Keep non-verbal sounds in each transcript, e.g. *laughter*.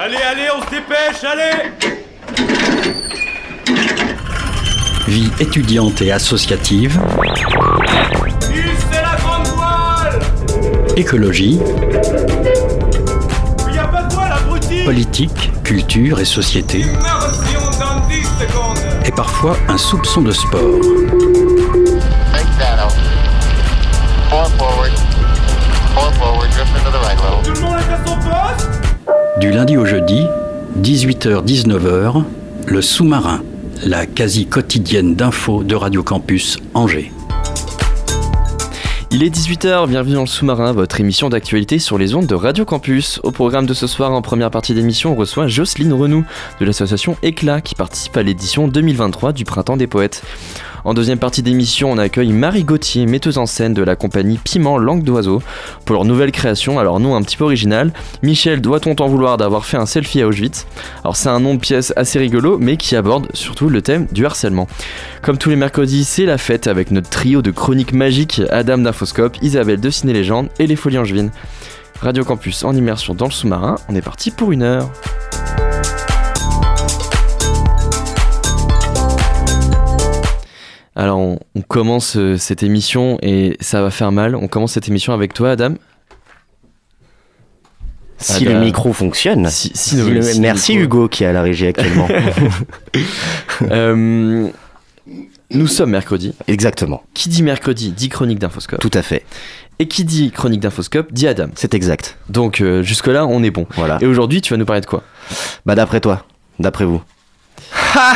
Allez, allez, on se dépêche, allez. Vie étudiante et associative, c'est la grande voile. Écologie, Il y a pas de voile, abruti. Politique, culture et société, Immersion dans 10 secondes et parfois un soupçon de sport. Du lundi au jeudi, 18h-19h, le sous-marin, la quasi quotidienne d'infos de Radio Campus Angers. Il est 18h, bienvenue dans le sous-marin, votre émission d'actualité sur les ondes de Radio Campus. Au programme de ce soir, en première partie d'émission, on reçoit Jocelyne Renou de l'association Éclat qui participe à l'édition 2023 du Printemps des Poètes. En deuxième partie d'émission, on accueille Marie Gauthier, metteuse en scène de la compagnie Piment Langue d'Oiseau, pour leur nouvelle création, alors nom un petit peu original. Michel, doit-on t'en vouloir d'avoir fait un selfie à Auschwitz? Alors c'est un nom de pièce assez rigolo, mais qui aborde surtout le thème du harcèlement. Comme tous les mercredis, c'est la fête avec notre trio de chroniques magiques, Adam d'Infoscope, Isabelle de Ciné Légende et les Folies Angevines. Radio Campus en immersion dans le sous-marin, on est parti pour une heure. Alors on, on commence euh, cette émission et ça va faire mal. On commence cette émission avec toi Adam. Si le micro fonctionne. Si- si Si le- le- si le Merci micro- Hugo qui est à la régie actuellement. *laughs* Euh, nous sommes mercredi. Exactement, Qui dit mercredi dit chronique d'Infoscope. tout à fait. Et qui dit chronique d'Infoscope dit Adam. C'est exact. Donc euh, jusque-là, on est bon. Voilà. Et aujourd'hui, tu vas nous parler de quoi? Bah d'après toi, d'après vous. Ha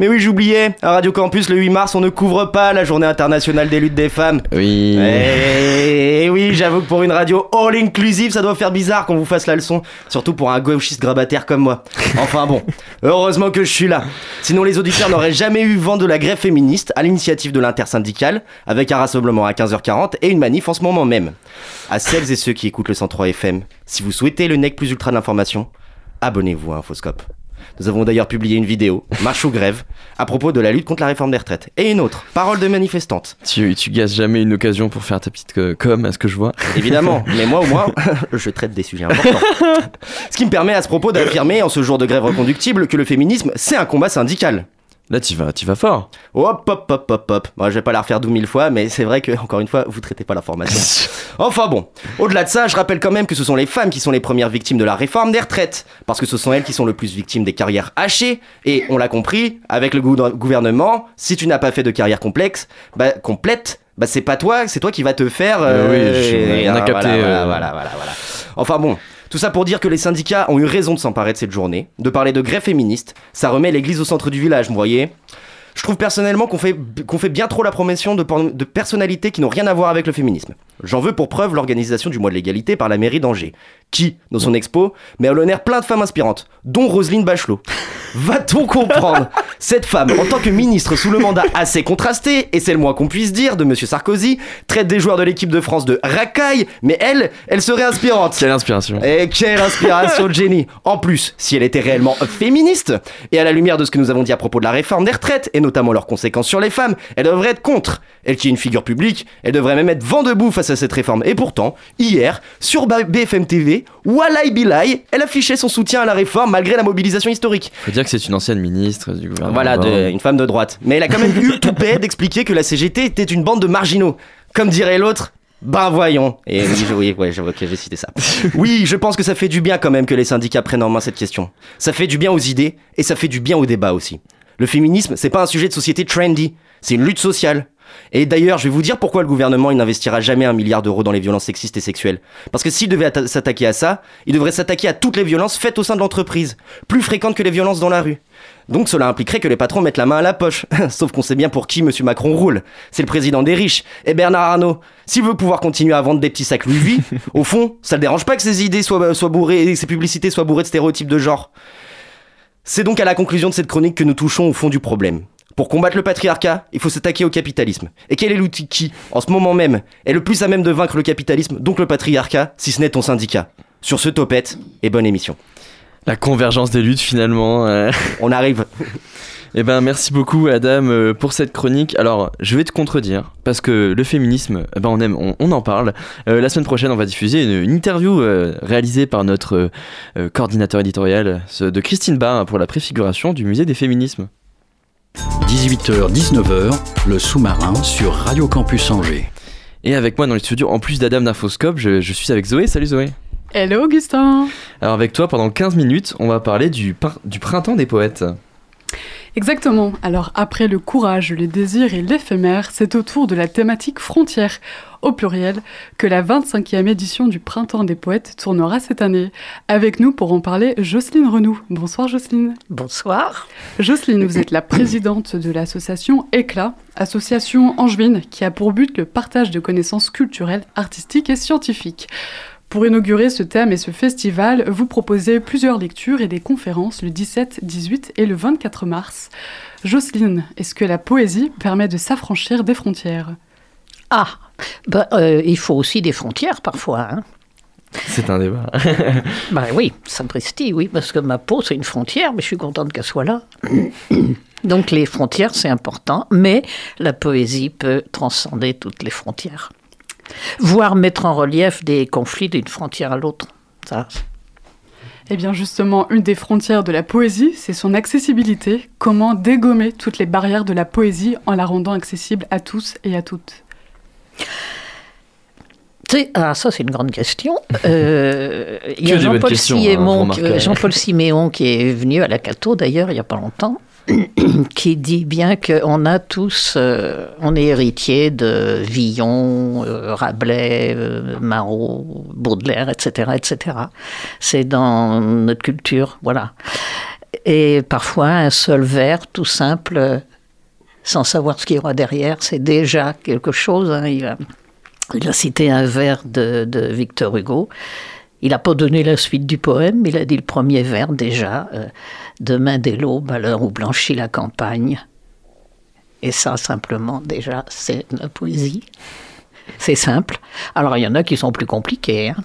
Mais oui, j'oubliais, à Radio Campus le 8 mars, on ne couvre pas la journée internationale des luttes des femmes. Oui. Et oui, j'avoue que pour une radio all inclusive, ça doit faire bizarre qu'on vous fasse la leçon, surtout pour un gauchiste grabataire comme moi. Enfin bon, heureusement que je suis là. Sinon les auditeurs n'auraient jamais eu vent de la grève féministe à l'initiative de l'intersyndicale, avec un rassemblement à 15h40 et une manif en ce moment même. À celles et ceux qui écoutent le 103 FM, si vous souhaitez le nec plus ultra de l'information, abonnez-vous à Infoscope. Nous avons d'ailleurs publié une vidéo, Marche ou grève, à propos de la lutte contre la réforme des retraites. Et une autre, Parole de manifestante. Tu, tu gazes jamais une occasion pour faire ta petite euh, com, à ce que je vois. Évidemment, *laughs* mais moi au moins, je traite des sujets importants. Ce qui me permet à ce propos d'affirmer en ce jour de grève reconductible que le féminisme, c'est un combat syndical. Là, tu vas, tu vas fort. Hop, hop, hop, hop, hop. Moi, je vais pas la refaire 12 000 fois, mais c'est vrai que, encore une fois, vous traitez pas l'information. *laughs* Enfin bon, au-delà de ça, je rappelle quand même que ce sont les femmes qui sont les premières victimes de la réforme des retraites, parce que ce sont elles qui sont le plus victimes des carrières hachées, et on l'a compris, avec le gou- gouvernement, si tu n'as pas fait de carrière complexe, bah, complète, bah c'est pas toi, c'est toi qui va te faire... Euh, oui, je- et, on a capté, Voilà, euh, voilà, voilà, voilà. Enfin bon, tout ça pour dire que les syndicats ont eu raison de s'emparer de cette journée, de parler de grève féministe, ça remet l'église au centre du village, vous voyez. Je trouve personnellement qu'on fait, qu'on fait bien trop la promotion de, de personnalités qui n'ont rien à voir avec le féminisme. J'en veux pour preuve l'organisation du mois de l'égalité par la mairie d'Angers, qui, dans son expo, met à l'honneur plein de femmes inspirantes, dont Roselyne Bachelot. *laughs* Va-t-on comprendre Cette femme, en tant que ministre sous le mandat assez contrasté, et c'est le moins qu'on puisse dire, de Monsieur Sarkozy, traite des joueurs de l'équipe de France de racaille, mais elle, elle serait inspirante. Quelle inspiration. Et quelle inspiration *laughs* de génie En plus, si elle était réellement féministe, et à la lumière de ce que nous avons dit à propos de la réforme des retraites, et notamment leurs conséquences sur les femmes, elle devrait être contre. Elle qui est une figure publique, elle devrait même être vent debout face à cette réforme. Et pourtant, hier, sur BFM TV, Walai Bilai, elle affichait son soutien à la réforme malgré la mobilisation historique. Faut dire que c'est une ancienne ministre du gouvernement. Voilà, de- une femme de droite. Mais elle a quand même eu le toupet d'expliquer que la CGT était une bande de marginaux. Comme dirait l'autre, ben voyons. Et oui, je, oui, ouais, je vois que j'ai cité ça. *laughs* Oui, je pense que ça fait du bien quand même que les syndicats prennent en main cette question. Ça fait du bien aux idées et ça fait du bien au débat aussi. Le féminisme, c'est pas un sujet de société trendy, c'est une lutte sociale. Et d'ailleurs, je vais vous dire pourquoi le gouvernement il n'investira jamais un milliard d'euros dans les violences sexistes et sexuelles. Parce que s'il devait atta- s'attaquer à ça, il devrait s'attaquer à toutes les violences faites au sein de l'entreprise, plus fréquentes que les violences dans la rue. Donc cela impliquerait que les patrons mettent la main à la poche. *laughs* Sauf qu'on sait bien pour qui Monsieur Macron roule. C'est le président des riches. Et Bernard Arnault, s'il veut pouvoir continuer à vendre des petits sacs Louis V, *laughs* au fond, ça le dérange pas que ses idées soient, soient bourrées et que ses publicités soient bourrées de stéréotypes de genre. C'est donc à la conclusion de cette chronique que nous touchons au fond du problème. Pour combattre le patriarcat, il faut s'attaquer au capitalisme. Et quel est l'outil qui, en ce moment même, est le plus à même de vaincre le capitalisme, donc le patriarcat, si ce n'est ton syndicat? Sur ce topette, et bonne émission. La convergence des luttes finalement. euh. *laughs* On arrive. *laughs* Eh ben, merci beaucoup, Adam, euh, pour cette chronique. Alors, je vais te contredire, parce que le féminisme, eh ben, on aime, on, on en parle. Euh, la semaine prochaine, on va diffuser une, une interview euh, réalisée par notre euh, coordinateur éditorial de Christine Barr pour la préfiguration du musée des féminismes. 18h-19h, le sous-marin sur Radio Campus Angers. Et avec moi dans les studios, en plus d'Adam d'Infoscope, je, je suis avec Zoé. Salut Zoé. Hello Augustin Alors avec toi, pendant 15 minutes, on va parler du, par- du printemps des poètes. Exactement. Alors après le courage, le désir et l'éphémère, c'est au tour de la thématique frontière, au pluriel, que la 25e édition du Printemps des Poètes tournera cette année. Avec nous pour en parler, Jocelyne Renou. Bonsoir Jocelyne. Bonsoir. Jocelyne, vous êtes la présidente de l'association ECLAT, association angevine qui a pour but le partage de connaissances culturelles, artistiques et scientifiques. Pour inaugurer ce thème et ce festival, vous proposez plusieurs lectures et des conférences le 17, 18 et le 24 mars. Jocelyne, est-ce que la poésie permet de s'affranchir des frontières? Ah, ben, euh, il faut aussi des frontières parfois. Hein. C'est un débat. *laughs* Ben oui, Saint-Pristi, oui, parce que ma peau, c'est une frontière, mais je suis contente qu'elle soit là. *coughs* Donc les frontières, c'est important, mais la poésie peut transcender toutes les frontières. Voire mettre en relief des conflits d'une frontière à l'autre. Ça, Eh bien justement, une des frontières de la poésie, c'est son accessibilité. Comment dégommer toutes les barrières de la poésie en la rendant accessible à tous et à toutes? Ah, ça, c'est une grande question. *laughs* Euh, il y a Jean-Paul hein, Siméon, Jean-Paul Siméon qui est venu à la Cato, d'ailleurs, il n'y a pas longtemps, *coughs* qui dit bien qu'on a tous, euh, on est héritier de Villon, euh, Rabelais, euh, Marot, Baudelaire, etc., etc. C'est dans notre culture, voilà. Et parfois, un seul vers, tout simple, sans savoir ce qu'il y aura derrière, c'est déjà quelque chose. hein. Il a- cité un vers de Victor Hugo. Il n'a pas donné la suite du poème, il a dit le premier vers déjà. euh, Demain dès l'aube, à l'heure où blanchit la campagne. Et ça, simplement, déjà, c'est la poésie. C'est simple. Alors, il y en a qui sont plus compliqués. hein.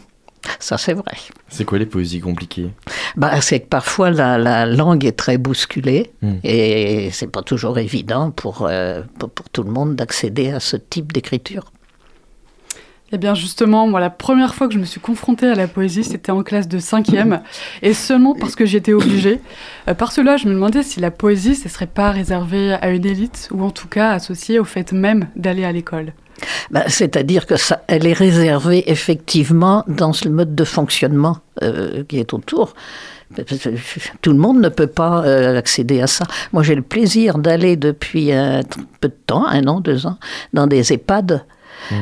Ça, c'est vrai. C'est quoi les poésies compliquées? Bah, c'est que parfois la, la langue est très bousculée Mm. et c'est pas toujours évident pour, euh, pour, pour tout le monde d'accéder à ce type d'écriture. Eh bien justement, moi la première fois que je me suis confrontée à la poésie, c'était en classe de 5e, et seulement parce que j'y étais obligée. Euh, par cela, je me demandais si la poésie, ce serait pas réservé à une élite, ou en tout cas associé au fait même d'aller à l'école. Bah, C'est-à-dire que ça, elle est réservée effectivement dans le mode de fonctionnement euh, qui est autour. Tout le monde ne peut pas euh, accéder à ça. Moi, j'ai le plaisir d'aller depuis un peu de temps, un an, deux ans, dans des EHPAD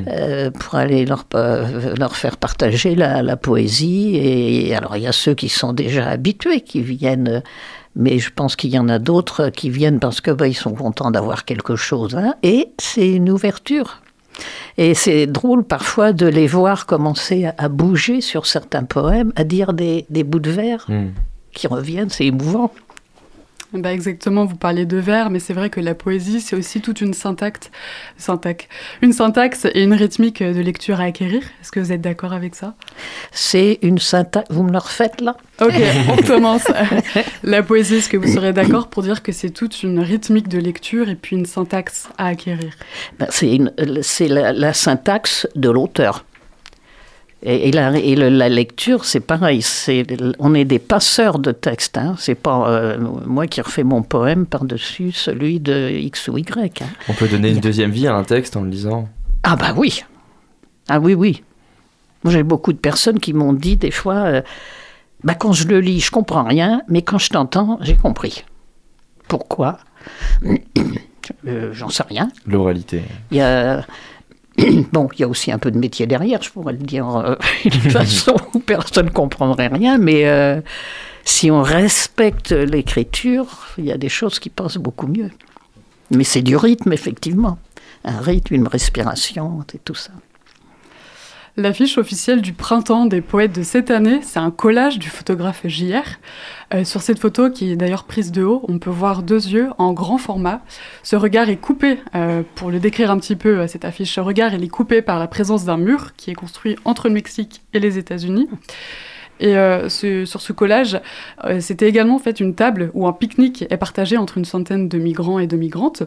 euh, pour aller leur, leur faire partager la, la poésie. Et alors, il y a ceux qui sont déjà habitués, qui viennent. Mais je pense qu'il y en a d'autres qui viennent parce que bah, ils sont contents d'avoir quelque chose. hein. Et c'est une ouverture. Et c'est drôle parfois de les voir commencer à, bouger sur certains poèmes, à dire des, des bouts de vers Hmm. qui reviennent, c'est émouvant. Bah exactement, vous parlez de vers, mais c'est vrai que la poésie, c'est aussi toute une syntaxe, syntaxe, une syntaxe et une rythmique de lecture à acquérir. Est-ce que vous êtes d'accord avec ça? C'est une syntaxe. Vous me le refaites là? Ok, *laughs* on commence. *laughs* la poésie, est-ce que vous serez d'accord pour dire que c'est toute une rythmique de lecture et puis une syntaxe à acquérir? Ben, C'est la, la syntaxe de l'auteur. Et, et la, et le- la lecture, c'est pareil. On est des passeurs de texte. Hein. C'est pas euh, moi qui refais mon poème par-dessus celui de X ou Y. hein. On peut donner une deuxième vie à un texte en le lisant. Ah bah oui. Ah oui, oui. Moi, j'ai beaucoup de personnes qui m'ont dit des fois, euh, bah, quand je le lis, je comprends rien, mais quand je t'entends, j'ai compris. Pourquoi? *clears throat* Euh, J'en sais rien. L'oralité. Il y a... *clears throat* Bon, il y a aussi un peu de métier derrière, je pourrais le dire euh, *laughs* d'une *laughs* façon où personne ne comprendrait rien, mais euh, si on respecte l'écriture, il y a des choses qui passent beaucoup mieux. Mais c'est du rythme, effectivement. Un rythme, une respiration, et tout ça. L'affiche officielle du printemps des poètes de cette année, c'est un collage du photographe JR. Euh, sur cette photo, qui est d'ailleurs prise de haut, on peut voir deux yeux en grand format. Ce regard est coupé, euh, pour le décrire un petit peu, euh, cette affiche, ce regard il est coupé par la présence d'un mur qui est construit entre le Mexique et les États-Unis. Et sur ce collage, c'était également en fait une table où un pique-nique est partagé entre une centaine de migrants et de migrantes.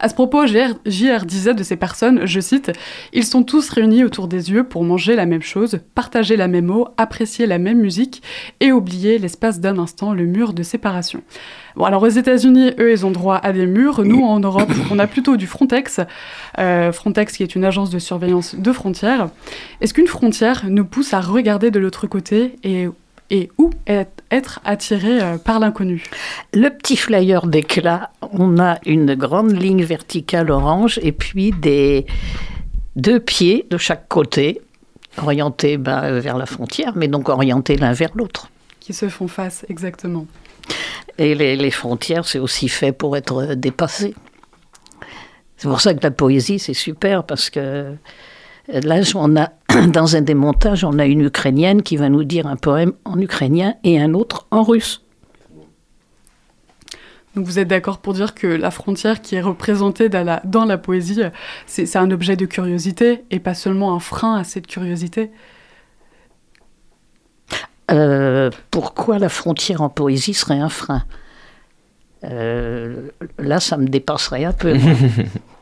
À ce propos, JR, JR disait de ces personnes, je cite, Ils sont tous réunis autour des yeux pour manger la même chose, partager la même eau, apprécier la même musique et oublier l'espace d'un instant le mur de séparation. Bon, alors aux États-Unis, eux, ils ont droit à des murs. Nous, en Europe, *coughs* on a plutôt du Frontex. Euh, Frontex, qui est une agence de surveillance de frontières. Est-ce qu'une frontière nous pousse à regarder de l'autre côté et, et où être, attiré euh, par l'inconnu Le petit flyer d'éclat, on a une grande ligne verticale orange et puis des deux pieds de chaque côté, orientés ben, vers la frontière, mais donc orientés l'un vers l'autre. qui se font face, exactement. Et les, les frontières, c'est aussi fait pour être dépassé. C'est pour ça que la poésie, c'est super, parce que là, on a, *clears throat* dans un des montages, on a une Ukrainienne qui va nous dire un poème en ukrainien et un autre en russe. Donc vous êtes d'accord pour dire que la frontière qui est représentée dans la, dans la poésie, c'est c'est un objet de curiosité et pas seulement un frein à cette curiosité? Euh, pourquoi la frontière en poésie serait un frein? Euh, Là, ça me dépasserait un peu. *laughs*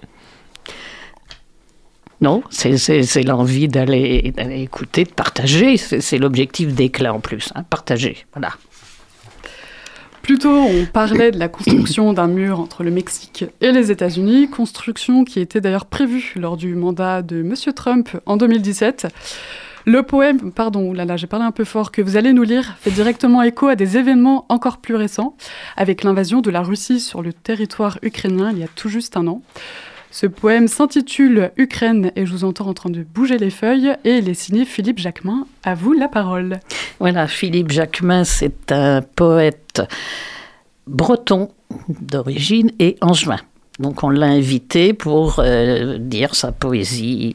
non, c'est- l'envie d'aller écouter, de partager. C'est l'objectif d'éclat en plus, hein, partager. Voilà. Plus tôt, on parlait de la construction d'un mur entre le Mexique et les États-Unis, construction qui était d'ailleurs prévue lors du mandat de M. Trump en 2017. Le poème, pardon, là là, j'ai parlé un peu fort, que vous allez nous lire, fait directement écho à des événements encore plus récents, avec l'invasion de la Russie sur le territoire ukrainien il y a tout juste un an. Ce poème s'intitule Ukraine et je vous entends en train de bouger les feuilles et il est signé Philippe Jacquemin. À vous la parole. Voilà, Philippe Jacquemin, c'est un poète breton d'origine et angevin. Donc on l'a invité pour euh, dire sa poésie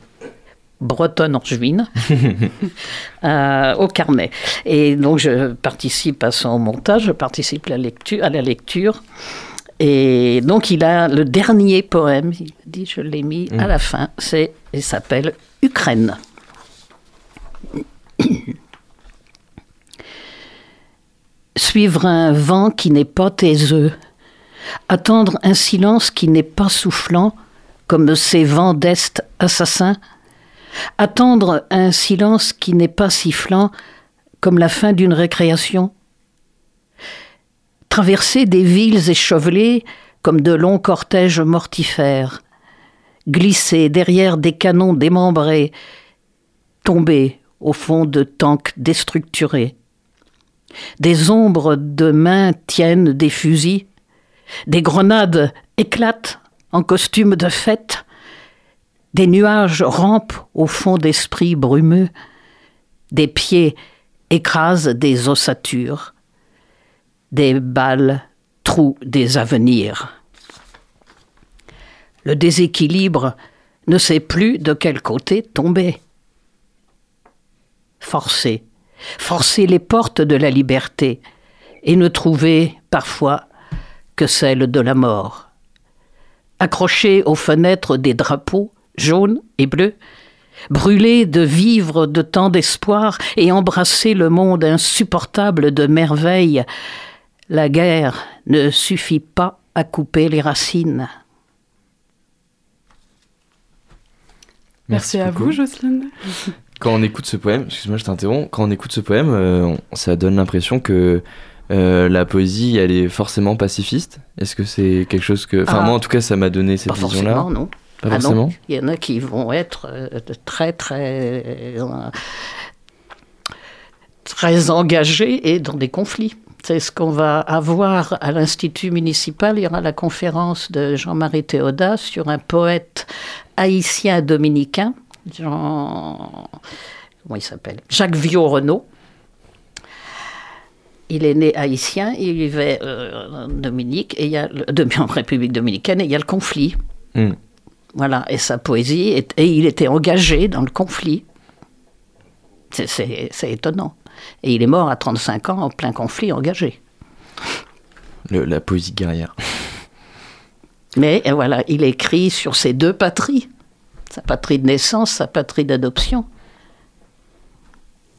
bretonne angevine *laughs* euh, au carnet. Et donc je participe à son montage, je participe à la lecture. À la lecture et donc il a le dernier poème, il dit, je l'ai mis à la fin, c'est, il s'appelle Ukraine. *clears throat* Suivre un vent qui n'est pas taiseux, attendre un silence qui n'est pas soufflant, comme ces vents d'Est assassins, attendre un silence qui n'est pas sifflant, comme la fin d'une récréation, traverser des villes échevelées comme de longs cortèges mortifères, glisser derrière des canons démembrés, tomber au fond de tanks déstructurés. Des ombres de mains tiennent des fusils, des grenades éclatent en costume de fête, des nuages rampent au fond d'esprits brumeux, des pieds écrasent des ossatures, des balles trouent des avenirs. Le déséquilibre ne sait plus de quel côté tomber. Forcer, forcer les portes de la liberté et ne trouver parfois que celle de la mort. Accrocher aux fenêtres des drapeaux jaunes et bleus, brûler de vivre de tant d'espoir et embrasser le monde insupportable de merveilles, la guerre ne suffit pas à couper les racines. Merci, à beaucoup. vous, Jocelyne. Quand on écoute ce poème, excuse-moi, je t'interromps. Quand on écoute ce poème, euh, ça donne l'impression que euh, la poésie, elle est forcément pacifiste. Est-ce que c'est quelque chose que, enfin Ah. moi en tout cas, ça m'a donné cette Pas vision-là. forcément, non. Pas Ah non, forcément. Il y en a qui vont être euh, très, très, très engagés et dans des conflits. C'est ce qu'on va avoir à l'Institut municipal. Il y aura la conférence de Jean-Marie Théodat sur un poète haïtien dominicain, Jean... Comment il s'appelle? Jacques Viau-Renaud. Il est né haïtien, il vivait euh, en Dominique, et il y a le- en République dominicaine, et il y a le conflit. Hmm. Voilà, et sa poésie, est- et il était engagé dans le conflit. C'est étonnant. Et il est mort à 35 ans en plein conflit engagé. Le- la poésie guerrière. Mais voilà, il écrit sur ses deux patries. Sa patrie de naissance, sa patrie d'adoption.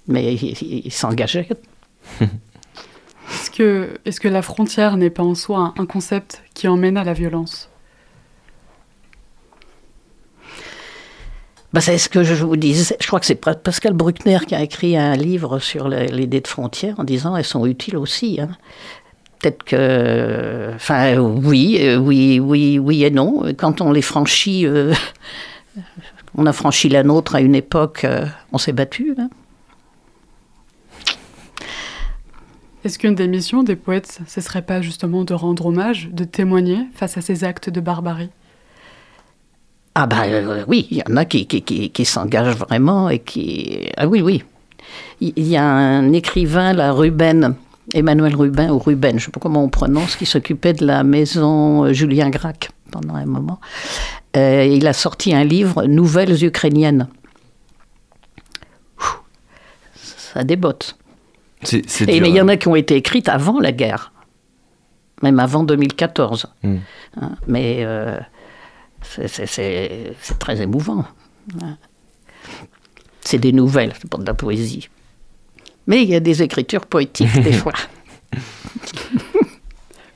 Mais il, il s'engageait. Est-ce que, est que la frontière n'est pas en soi un, un concept qui emmène à la violence? Bah, c'est ce que je vous disais. Je crois que c'est Pa- Pascal Bruckner qui a écrit un livre sur l'idée de frontière en disant elles sont utiles aussi. hein. Peut-être que. Enfin, oui, euh, oui, oui, oui et non. Quand on les franchit, euh, on a franchi la nôtre à une époque, euh, on s'est battu. hein. Est-ce qu'une des missions des poètes, ce serait pas justement de rendre hommage, de témoigner face à ces actes de barbarie? Ah bah euh, oui, il y en a qui, qui, qui, qui s'engagent vraiment et qui... Ah oui, oui. Il y a un écrivain, là, Ruben, Emmanuel Ruben, ou Ruben, je ne sais pas comment on prononce, qui s'occupait de la maison euh, Julien Gracq pendant un moment. Euh, il a sorti un livre, Nouvelles ukrainiennes. Ouh, Ça débotte. Et, mais il y en hein. a qui ont été écrites avant la guerre, même avant 2014. Mm. Hein, mais euh, c'est- très émouvant. C'est des nouvelles, c'est pas de la poésie. Mais il y a des écritures poétiques des *laughs* fois.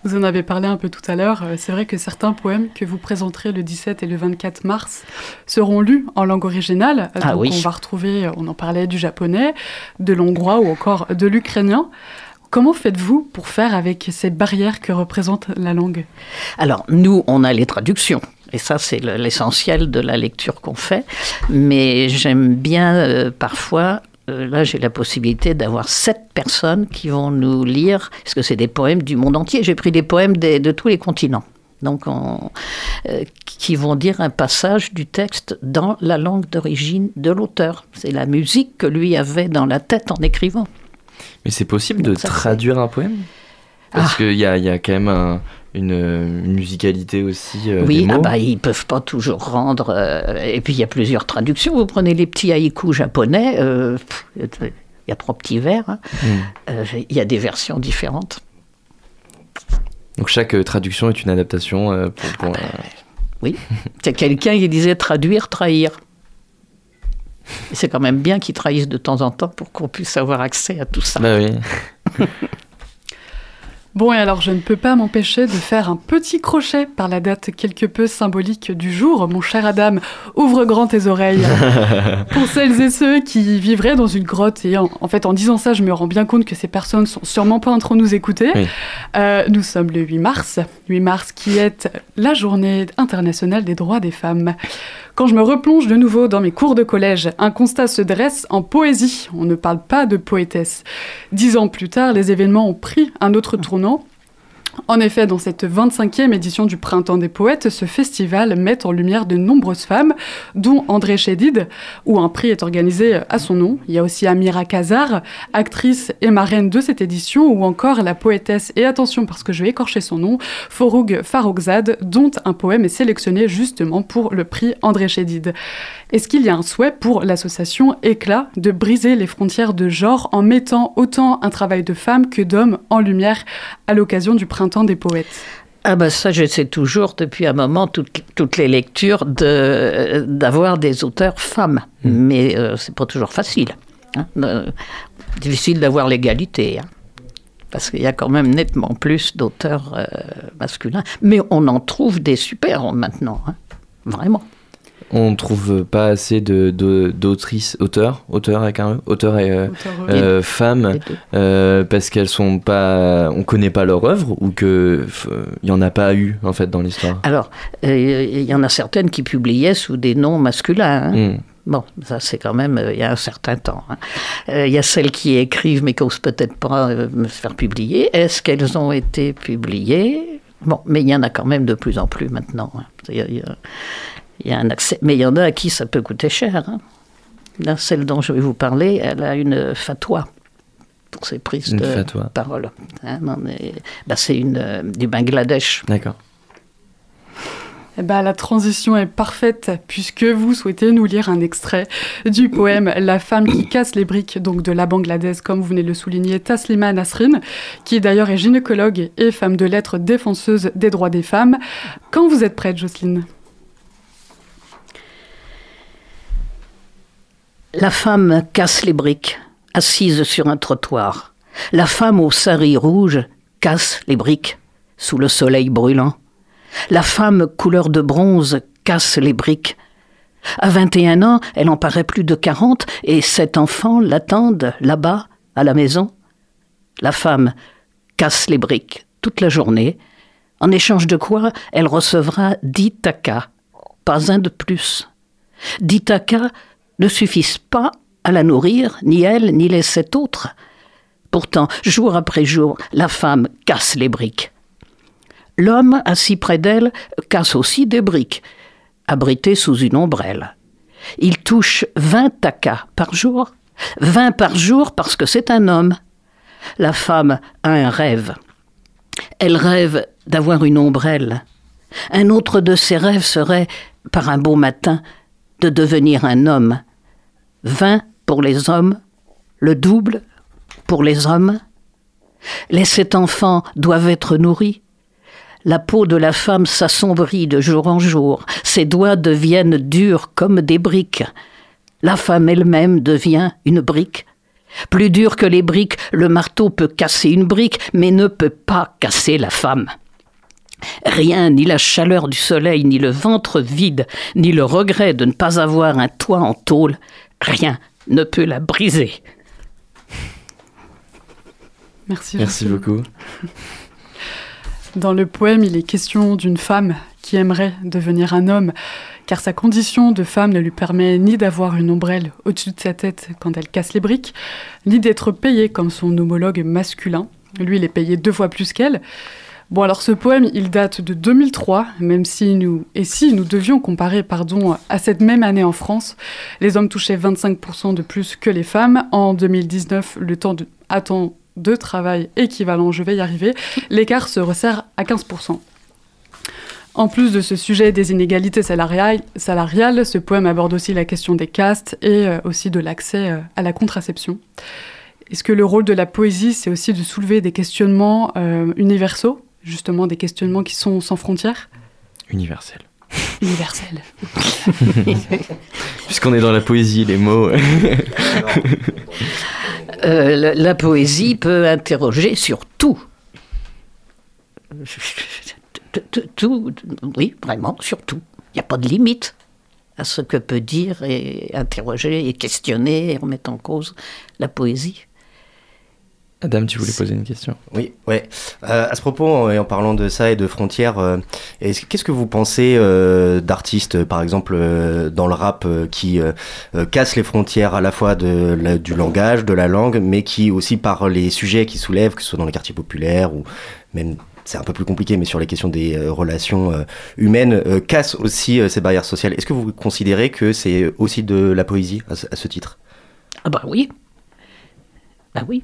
Vous en avez parlé un peu tout à l'heure. euh, C'est vrai que certains poèmes que vous présenterez le 17 et le 24 mars seront lus en langue originale. Euh, Ah Donc oui. on va retrouver, euh, on en parlait du japonais, de l'hongrois ou encore de l'ukrainien. Comment faites-vous pour faire avec ces barrières que représente la langue? Alors, nous, on a les traductions. Et ça, c'est le- l'essentiel de la lecture qu'on fait. Mais j'aime bien euh, parfois, euh, là, j'ai la possibilité d'avoir sept personnes qui vont nous lire, parce que c'est des poèmes du monde entier. J'ai pris des poèmes des- de tous les continents. Donc, on- euh, qui vont dire un passage du texte dans la langue d'origine de l'auteur. C'est la musique que lui avait dans la tête en écrivant. Mais c'est possible de Donc traduire un poème? Parce Ah. qu'il y a quand même un- une, une musicalité aussi euh, Oui, des mots. ah bah, ils peuvent pas toujours rendre. euh, et puis il y a plusieurs traductions. Vous prenez les petits haïkus japonais, euh, il y a trois petits vers. hein. Mm. Euh, Il y a des versions différentes. Donc chaque traduction est une adaptation pour... pour, euh, Oui. C'est quelqu'un qui disait traduire, trahir. C'est quand même bien qu'ils trahissent de temps en temps pour qu'on puisse avoir accès à tout ça. Bah oui. *laughs* Bon, et alors je ne peux pas m'empêcher de faire un petit crochet par la date quelque peu symbolique du jour. Mon cher Adam, ouvre grand tes oreilles. *laughs* Pour celles et ceux qui vivraient dans une grotte, et en, en fait en disant ça, je me rends bien compte que ces personnes sont sûrement pas en train de nous écouter. Oui. Euh, nous sommes le 8 mars, 8 mars qui est la journée internationale des droits des femmes. Quand je me replonge de nouveau dans mes cours de collège, un constat se dresse en poésie. On ne parle pas de poétesse. Dix ans plus tard, les événements ont pris un autre tournant. En effet, dans cette 25e édition du Printemps des Poètes, ce festival met en lumière de nombreuses femmes, dont André Chédid, où un prix est organisé à son nom. Il y a aussi Amira Kazar, actrice et marraine de cette édition, ou encore la poétesse, et attention parce que je vais écorcher son nom, Foroug Farrokhzad, dont un poème est sélectionné justement pour le prix André Chédid. Est-ce qu'il y a un souhait pour l'association Éclat de briser les frontières de genre en mettant autant un travail de femmes que d'hommes en lumière à l'occasion du Printemps des Poètes Ah ben ça, j'essaie toujours depuis un moment toutes, toutes les lectures de d'avoir des auteurs femmes, mais euh, c'est pas toujours facile. hein. Euh, difficile d'avoir l'égalité, hein. parce qu'il y a quand même nettement plus d'auteurs euh, masculins, mais on en trouve des super maintenant, hein. vraiment. On trouve pas assez de, de- d'autrices, auteurs, auteurs avec un E, auteurs et euh, euh, femmes, euh, parce qu'elles sont pas, on connaît pas leur œuvre ou que il y en a pas eu en fait dans l'histoire. Alors, euh, il y en a certaines qui publiaient sous des noms masculins. hein. Mm. Bon, ça c'est quand même euh, il y a un certain temps. hein. Euh, Il y a celles qui écrivent mais qui n'osent peut-être pas euh, me faire publier. Est-ce qu'elles ont été publiées? Bon, mais il y en a quand même de plus en plus maintenant. hein. Il y a, un accès, mais il y en a à qui ça peut coûter cher. hein. Là, celle dont je vais vous parler, elle a une fatwa pour ses prises Une de fatwa. parole. hein. Bah, c'est une euh, du Bangladesh. D'accord. Eh ben, la transition est parfaite puisque vous souhaitez nous lire un extrait du poème La femme qui casse les briques, donc de la Bangladaise, comme vous venez de le souligner, Taslima Nasrin, qui d'ailleurs est gynécologue et femme de lettres défenseuse des droits des femmes. Quand vous êtes prête, Jocelyne? La femme casse les briques assise sur un trottoir. La femme au sari rouge casse les briques sous le soleil brûlant. La femme couleur de bronze casse les briques. À 21 ans, elle en paraît plus de 40 et sept enfants l'attendent là-bas, à la maison. La femme casse les briques toute la journée, en échange de quoi elle recevra 10 takas, pas un de plus. 10 takas ne suffisent pas à la nourrir, ni elle, ni les sept autres. Pourtant, jour après jour, la femme casse les briques. L'homme, assis près d'elle, casse aussi des briques, abrité sous une ombrelle. Il touche 20 takas par jour. 20 par jour parce que c'est un homme. La femme a un rêve. Elle rêve d'avoir une ombrelle. Un autre de ses rêves serait, par un beau matin, de devenir un homme. 20 pour les hommes, le double pour les hommes. Les sept enfants doivent être nourris. La peau de la femme s'assombrit de jour en jour, ses doigts deviennent durs comme des briques. La femme elle-même devient une brique. Plus dur que les briques, le marteau peut casser une brique, mais ne peut pas casser la femme. Rien, ni la chaleur du soleil, ni le ventre vide, ni le regret de ne pas avoir un toit en tôle, rien ne peut la briser. Merci. Merci beaucoup. Dans le poème, il est question d'une femme qui aimerait devenir un homme, car sa condition de femme ne lui permet ni d'avoir une ombrelle au-dessus de sa tête quand elle casse les briques, ni d'être payée comme son homologue masculin. Lui, il est payé deux fois plus qu'elle. Bon, alors ce poème, il date de 2003, même si nous, et si nous devions comparer, pardon, à cette même année en France, les hommes touchaient 25% de plus que les femmes. En 2019, le temps de, de travail équivalent, je vais y arriver, l'écart se resserre à 15%. En plus de ce sujet des inégalités salariales, salariales, ce poème aborde aussi la question des castes et euh, aussi de l'accès euh, à la contraception. Est-ce que le rôle de la poésie, c'est aussi de soulever des questionnements euh, universaux, justement des questionnements qui sont sans frontières Universel. Universels. *laughs* Puisqu'on est dans la poésie, les mots. *laughs* Euh, la, la poésie peut interroger sur tout. Tout, *laughs* tout- oui, vraiment, sur tout. Il n'y a pas de limite à ce que peut dire et interroger et questionner et remettre en cause la poésie. Adam, tu voulais poser une question Oui, ouais. Euh, à ce propos, et en parlant de ça et de frontières, euh, est-ce- qu'est-ce que vous pensez euh, d'artistes, par exemple, euh, dans le rap, euh, qui cassent les frontières à la fois de, la- du langage, de la langue, mais qui aussi par les sujets qu'ils soulèvent, que ce soit dans les quartiers populaires ou même c'est un peu plus compliqué, mais sur les questions des euh, relations euh, humaines, euh, cassent aussi euh, ces barrières sociales. Est-ce que vous considérez que c'est aussi de la poésie à ce, à ce titre? Ah bah oui. Bah oui.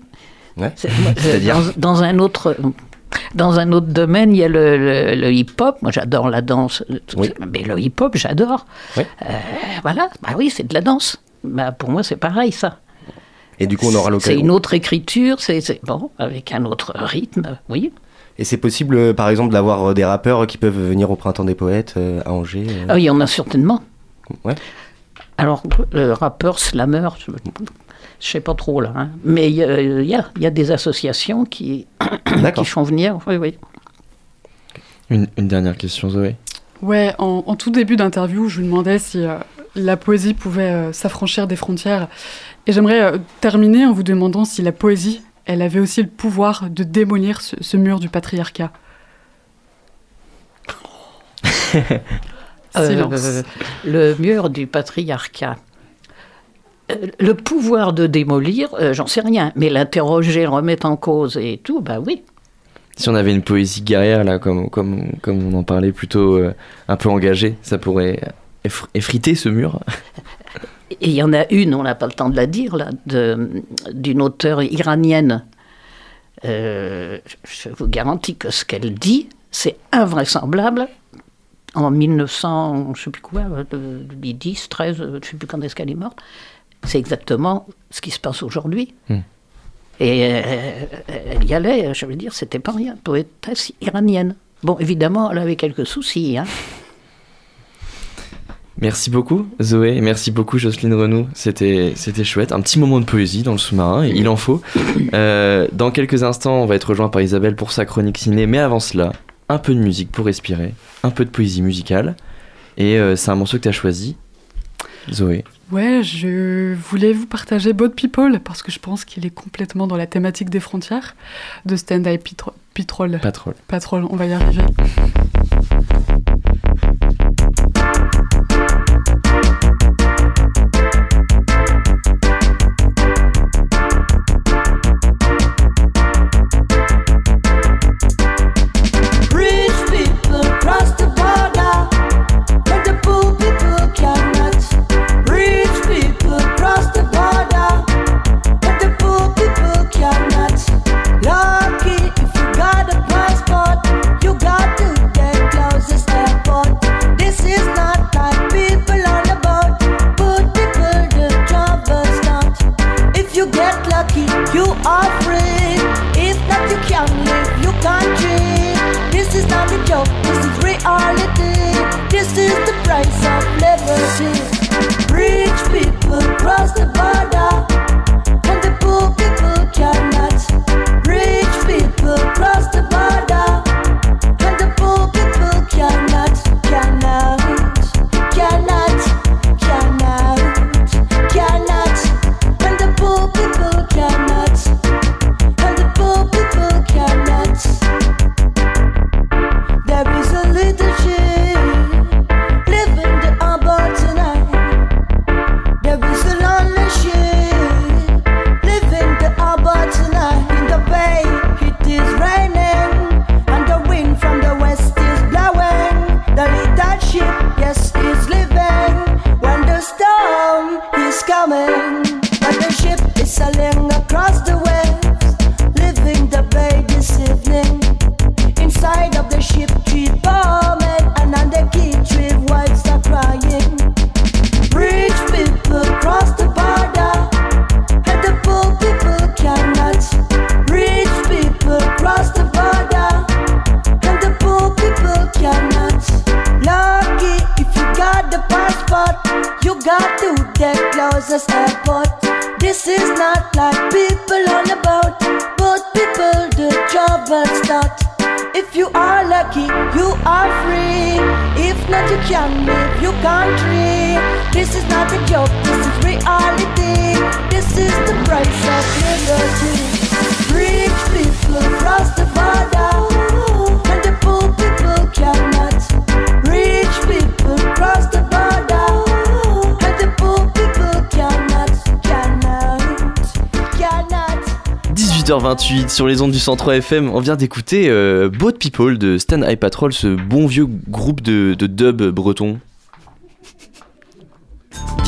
Ouais. C'est- moi, C'est-à-dire dans, dans un autre dans un autre domaine, il y a le, le- le hip-hop. Moi, j'adore la danse. Oui. Mais le hip-hop, j'adore. Oui. Euh, voilà. Bah oui, c'est de la danse. Bah, pour moi, c'est pareil, ça. Et du coup, on aura C'est l'occasion. une autre écriture. C'est c'est- bon, avec un autre rythme. Oui. Et c'est possible, euh, par exemple, d'avoir euh, des rappeurs qui peuvent venir au Printemps des Poètes euh, à Angers euh, Ah, il y en a certainement. Ouais. Alors, le rappeur, slammer, je ne sais pas trop là. hein. Mais il y, a- il y a, il y a des associations qui, *clears throat* qui font venir. Oui, oui. une, une dernière question, Zoé. Ouais, en, en tout début d'interview, je vous demandais si euh, la poésie pouvait euh, s'affranchir des frontières. Et j'aimerais euh, terminer en vous demandant si la poésie, elle avait aussi le pouvoir de démolir ce, ce mur du patriarcat. *laughs* Silence. Euh, le mur du patriarcat. Euh, Le pouvoir de démolir, euh, j'en sais rien, mais l'interroger, le remettre en cause et tout, bah oui. Si on avait une poésie guerrière, là, comme, comme, comme on en parlait, plutôt euh, un peu engagée, ça pourrait effr- effriter ce mur. *laughs* Et il y en a une, on n'a pas le temps de la dire, là, d'une auteure iranienne. Euh, je vous garantis que ce qu'elle dit, c'est invraisemblable. En 1900, je sais plus quoi, euh, 10, 13, euh, je sais plus quand est-ce qu'elle est morte. C'est exactement ce qui se passe aujourd'hui. Hmm. Et euh, elle y allait, je veux dire, c'était pas rien, poétesse iranienne. Bon, évidemment, elle avait quelques soucis, hein. Merci beaucoup Zoé, merci beaucoup Jocelyne Renou, c'était c'était chouette, un petit moment de poésie dans le sous-marin, il en faut. Euh, dans quelques instants, on va être rejoint par Isabelle pour sa chronique ciné, mais avant cela, un peu de musique pour respirer, un peu de poésie musicale, et euh, c'est un morceau que tu as choisi, Zoé. Ouais, je voulais vous partager Boat People parce que je pense qu'il est complètement dans la thématique des frontières de Stand Pitro- Patrol. Patrol. Patrol, on va y arriver. 18h28 sur les ondes du 103 FM, on vient d'écouter euh, Boat People de Stan High Patrol, ce bon vieux groupe de, de dub breton.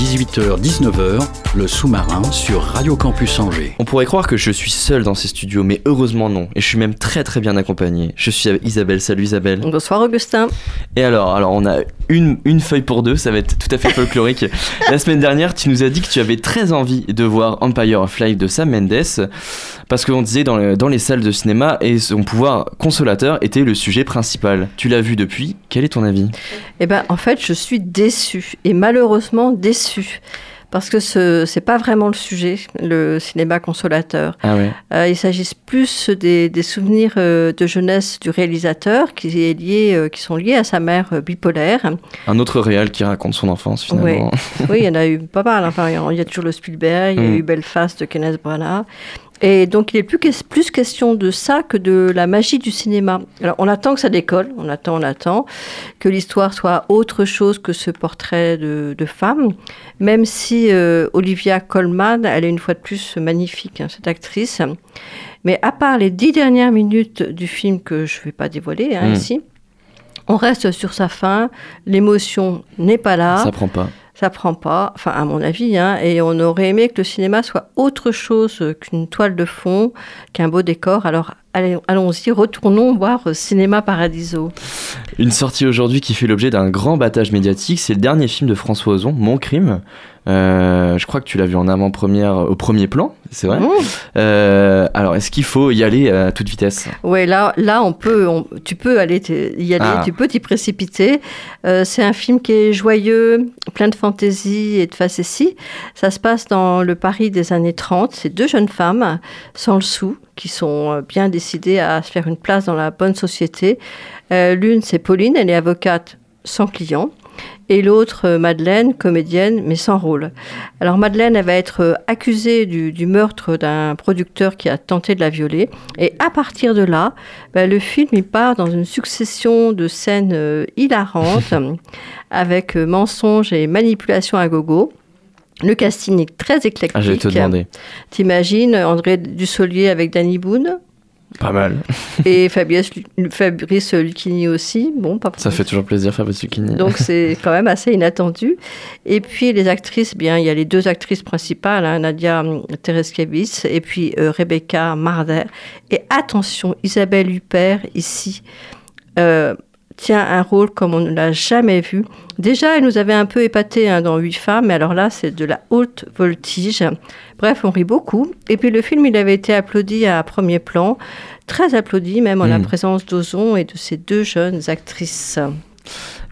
18h-19h, le sous-marin sur Radio Campus Angers. On pourrait croire que je suis seul dans ces studios, mais heureusement non, et je suis même très très bien accompagné. Je suis avec Isabelle, salut Isabelle. Bonsoir Augustin. Et alors, alors on a une, une feuille pour deux, ça va être tout à fait folklorique. *laughs* La semaine dernière, tu nous as dit que tu avais très envie de voir Empire of Life de Sam Mendes, parce qu'on disait dans, le- dans les salles de cinéma, et son pouvoir consolateur était le sujet principal. Tu l'as vu depuis, quel est ton avis? Eh ben, en fait, je suis déçue et malheureusement déçue. Parce que ce n'est pas vraiment le sujet, le cinéma consolateur. Ah ouais Euh, il s'agit plus des, des souvenirs euh, de jeunesse du réalisateur qui, est lié, euh, qui sont liés à sa mère bipolaire. Un autre réal qui raconte son enfance finalement. oui, il y en a eu pas mal. Enfin, il y a toujours le Spielberg, il y a Mm. eu Belfast de Kenneth Branagh. Et donc, il est plus, que- plus question de ça que de la magie du cinéma. Alors, on attend que ça décolle, on attend, on attend, que l'histoire soit autre chose que ce portrait de, de femme, même si euh, Olivia Colman, elle est une fois de plus magnifique, hein, cette actrice. Mais à part les dix dernières minutes du film que je ne vais pas dévoiler hein, Mm. ici, on reste sur sa fin, l'émotion n'est pas là. Ça prend pas. Ça prend pas, enfin à mon avis, hein, et on aurait aimé que le cinéma soit autre chose qu'une toile de fond, qu'un beau décor. Alors allons-y, retournons voir Cinéma Paradiso. Une sortie aujourd'hui qui fait l'objet d'un grand battage médiatique, c'est le dernier film de François Ozon, Mon Crime. Euh, je crois que tu l'as vu en avant-première au premier plan, c'est vrai. Mmh. Euh, alors, est-ce qu'il faut y aller à toute vitesse? Ouais, là, là, on peut, on- tu peux aller y aller, Ah. tu peux t'y précipiter. Euh, c'est un film qui est joyeux, plein de fantaisie et de facétie. Ça se passe dans le Paris des années 30. C'est deux jeunes femmes sans le sou qui sont bien décidées à se faire une place dans la bonne société. L'une, c'est Pauline, elle est avocate sans client. Et l'autre, euh, Madeleine, comédienne, mais sans rôle. Alors Madeleine, elle va être euh, accusée du, du meurtre d'un producteur qui a tenté de la violer. Et à partir de là, ben, le film il part dans une succession de scènes euh, hilarantes *laughs* avec euh, mensonges et manipulations à gogo. Le casting est très éclectique. Ah, j'allais te demander. T'imagines André Dussolier avec Danny Boone? Pas mal. et Fabrice, Lu- Fabrice Lucchini aussi. Bon, pas Ça fait toujours plaisir, Fabrice Lucchini. donc c'est *laughs* quand même assez inattendu. Et puis les actrices, bien il y a les deux actrices principales, hein, Nadia hum, Tereskevich et puis euh, Rebecca Marder. Et attention, Isabelle Huppert ici euh, tient un rôle comme on ne l'a jamais vu. Déjà, elle nous avait un peu épaté hein, dans Huit femmes, mais alors là, c'est de la haute voltige. Bref, on rit beaucoup. Et puis le film, il avait été applaudi à premier plan, très applaudi même en la Mm. présence d'Ozon et de ces deux jeunes actrices.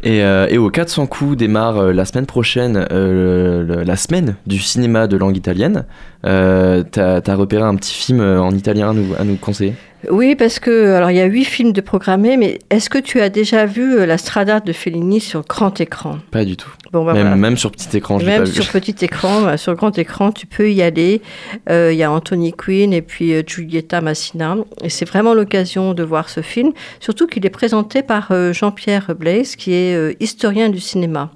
Et, euh, et au 400 coups démarre euh, la semaine prochaine euh, le- la semaine du cinéma de langue italienne. T'as as repéré un petit film en italien à nous, à nous conseiller? Oui, parce que alors il y a huit films de programmés, mais est-ce que tu as déjà vu euh, la Strada de Fellini sur grand écran? Pas du tout. Bon, bah, même, voilà. même sur petit écran, je Même pas vu. sur petit écran, euh, sur grand écran, tu peux y aller. Euh, Il y a Anthony Quinn et puis euh, Giulietta Massina. Et c'est vraiment l'occasion de voir ce film, surtout qu'il est présenté par euh, Jean-Pierre Blaise, qui est historien du cinéma.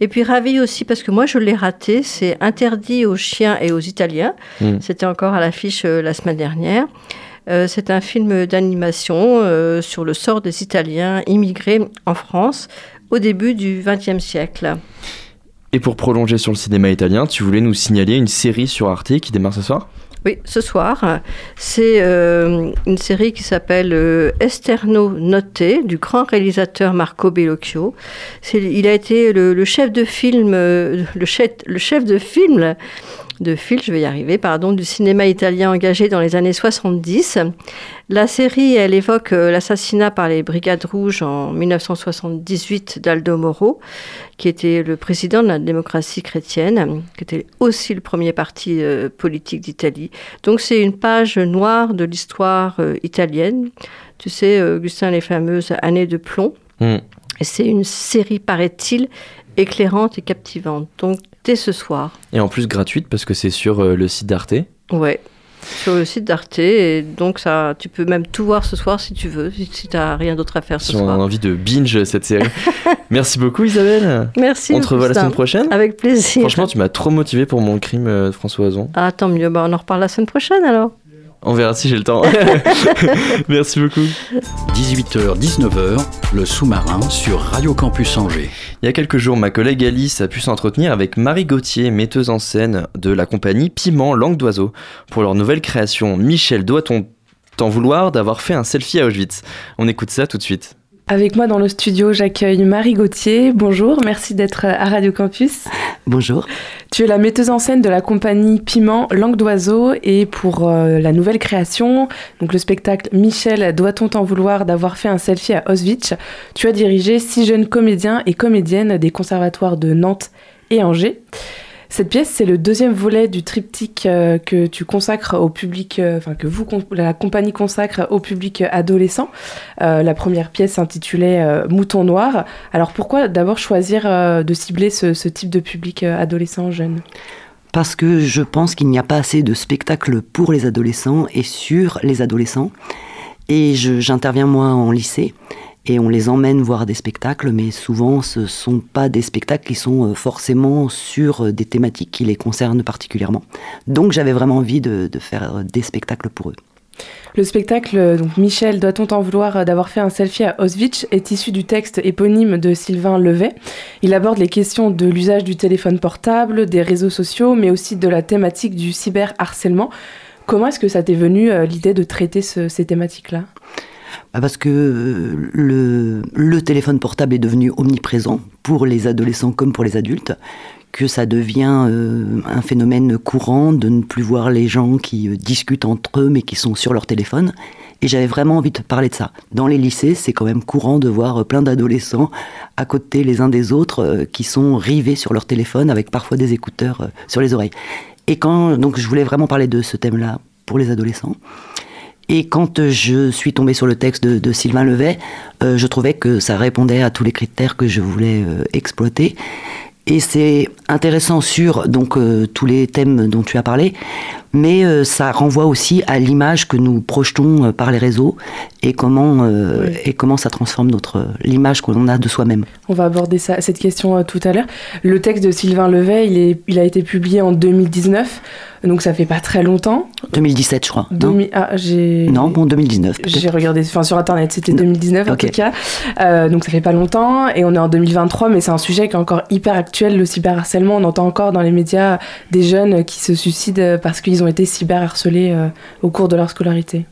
Et puis ravi aussi, parce que moi je l'ai raté, c'est interdit aux chiens et aux Italiens. Mm. C'était encore à l'affiche la semaine dernière. Euh, c'est un film d'animation euh, sur le sort des Italiens immigrés en France au début du XXe siècle. Et pour prolonger sur le cinéma italien, tu voulais nous signaler une série sur Arte qui démarre ce soir? Oui, ce soir, c'est euh, une série qui s'appelle euh, Esterno Notte du grand réalisateur Marco Bellocchio. Il a été le, le chef de film, euh, le chef, le chef de film de fil, je vais y arriver, pardon, du cinéma italien engagé dans les années 70. La série, elle évoque euh, l'assassinat par les Brigades Rouges en 1978 d'Aldo Moro, qui était le président de la démocratie chrétienne, qui était aussi le premier parti euh, politique d'Italie. Donc c'est une page noire de l'histoire euh, italienne. Tu sais, Augustin, les fameuses années de plomb. Hmm. Et c'est une série, paraît-il, éclairante et captivante. Donc dès ce soir. Et en plus gratuite parce que c'est sur euh, le site d'Arte. Ouais. Sur le site d'Arte. Et donc ça, tu peux même tout voir ce soir si tu veux, si, si tu n'as rien d'autre à faire ce Si on a soir. envie de binge cette série. *laughs* Merci beaucoup Isabelle. Merci. On te revoit la semaine prochaine. Avec plaisir. Franchement, tu m'as trop motivé pour mon crime, euh, François Ozon. Ah, tant mieux. Bah, on en reparle la semaine prochaine alors. On verra si j'ai le temps. *laughs* Merci beaucoup. 18h-19h, le sous-marin sur Radio Campus Angers. Il y a quelques jours, ma collègue Alice a pu s'entretenir avec Marie Gauthier, metteuse en scène de la compagnie Piment Langue d'Oiseau, pour leur nouvelle création Michel, doit-on t'en vouloir d'avoir fait un selfie à Auschwitz? On écoute ça tout de suite. Avec moi dans le studio, j'accueille Marie Gauthier. Bonjour, merci d'être à Radio Campus. Bonjour. Tu es la metteuse en scène de la compagnie Piment Langue d'Oiseau et pour euh, la nouvelle création, donc le spectacle Michel, doit-on t'en vouloir d'avoir fait un selfie à Auschwitz? Tu as dirigé six jeunes comédiens et comédiennes des conservatoires de Nantes et Angers. Cette pièce, c'est le deuxième volet du triptyque euh, que tu consacres au public, euh, enfin que la compagnie consacre au public adolescent. Euh, la première pièce s'intitulait Mouton noir. Alors pourquoi d'abord choisir de cibler ce, ce type de public adolescent jeune? Parce que je pense qu'il n'y a pas assez de spectacles pour les adolescents et sur les adolescents. Et j'interviens moi en lycée et on les emmène voir des spectacles, mais souvent ce sont pas des spectacles qui sont euh, forcément sur euh, des thématiques qui les concernent particulièrement. Donc j'avais vraiment envie de, faire euh, des spectacles pour eux. Le spectacle, donc Michel, doit-on t'en vouloir d'avoir fait un selfie à Auschwitz, est issu du texte éponyme de Sylvain Levet. Il aborde les questions de l'usage du téléphone portable, des réseaux sociaux, mais aussi de la thématique du cyberharcèlement. Comment est-ce que ça t'est venu l'idée de traiter ce- ces thématiques-là? Parce que euh, le, téléphone portable est devenu omniprésent pour les adolescents comme pour les adultes, que ça devient euh, un phénomène courant de ne plus voir les gens qui euh, discutent entre eux mais qui sont sur leur téléphone. Et j'avais vraiment envie de parler de ça. Dans les lycées, c'est quand même courant de voir plein d'adolescents à côté les uns des autres qui sont rivés sur leur téléphone avec parfois des écouteurs sur les oreilles. Et quand donc je voulais vraiment parler de ce thème-là pour les adolescents. Et quand euh, je suis tombée sur le texte de, Sylvain Levet, euh, je trouvais que ça répondait à tous les critères que je voulais euh, exploiter. Et c'est intéressant sur donc tous les thèmes dont tu as parlé, mais euh, ça renvoie aussi à l'image que nous projetons euh, par les réseaux et comment euh, et comment ça transforme notre l'image qu'on a de soi-même. On va aborder ça, cette question tout à l'heure. Le texte de Sylvain Levet, il, est, il a été publié en 2019, donc ça fait pas très longtemps. 2017, je crois. Non, ah, non bon 2019. peut-être. J'ai regardé, enfin sur internet, c'était Non. 2019 en Ok. tout cas. Euh, donc ça fait pas longtemps et on est en 2023, mais c'est un sujet qui est encore hyper actuel, le cyberharcèlement. On entend encore dans les médias des jeunes qui se suicident parce qu'ils ont été cyberharcelés euh, au cours de leur scolarité.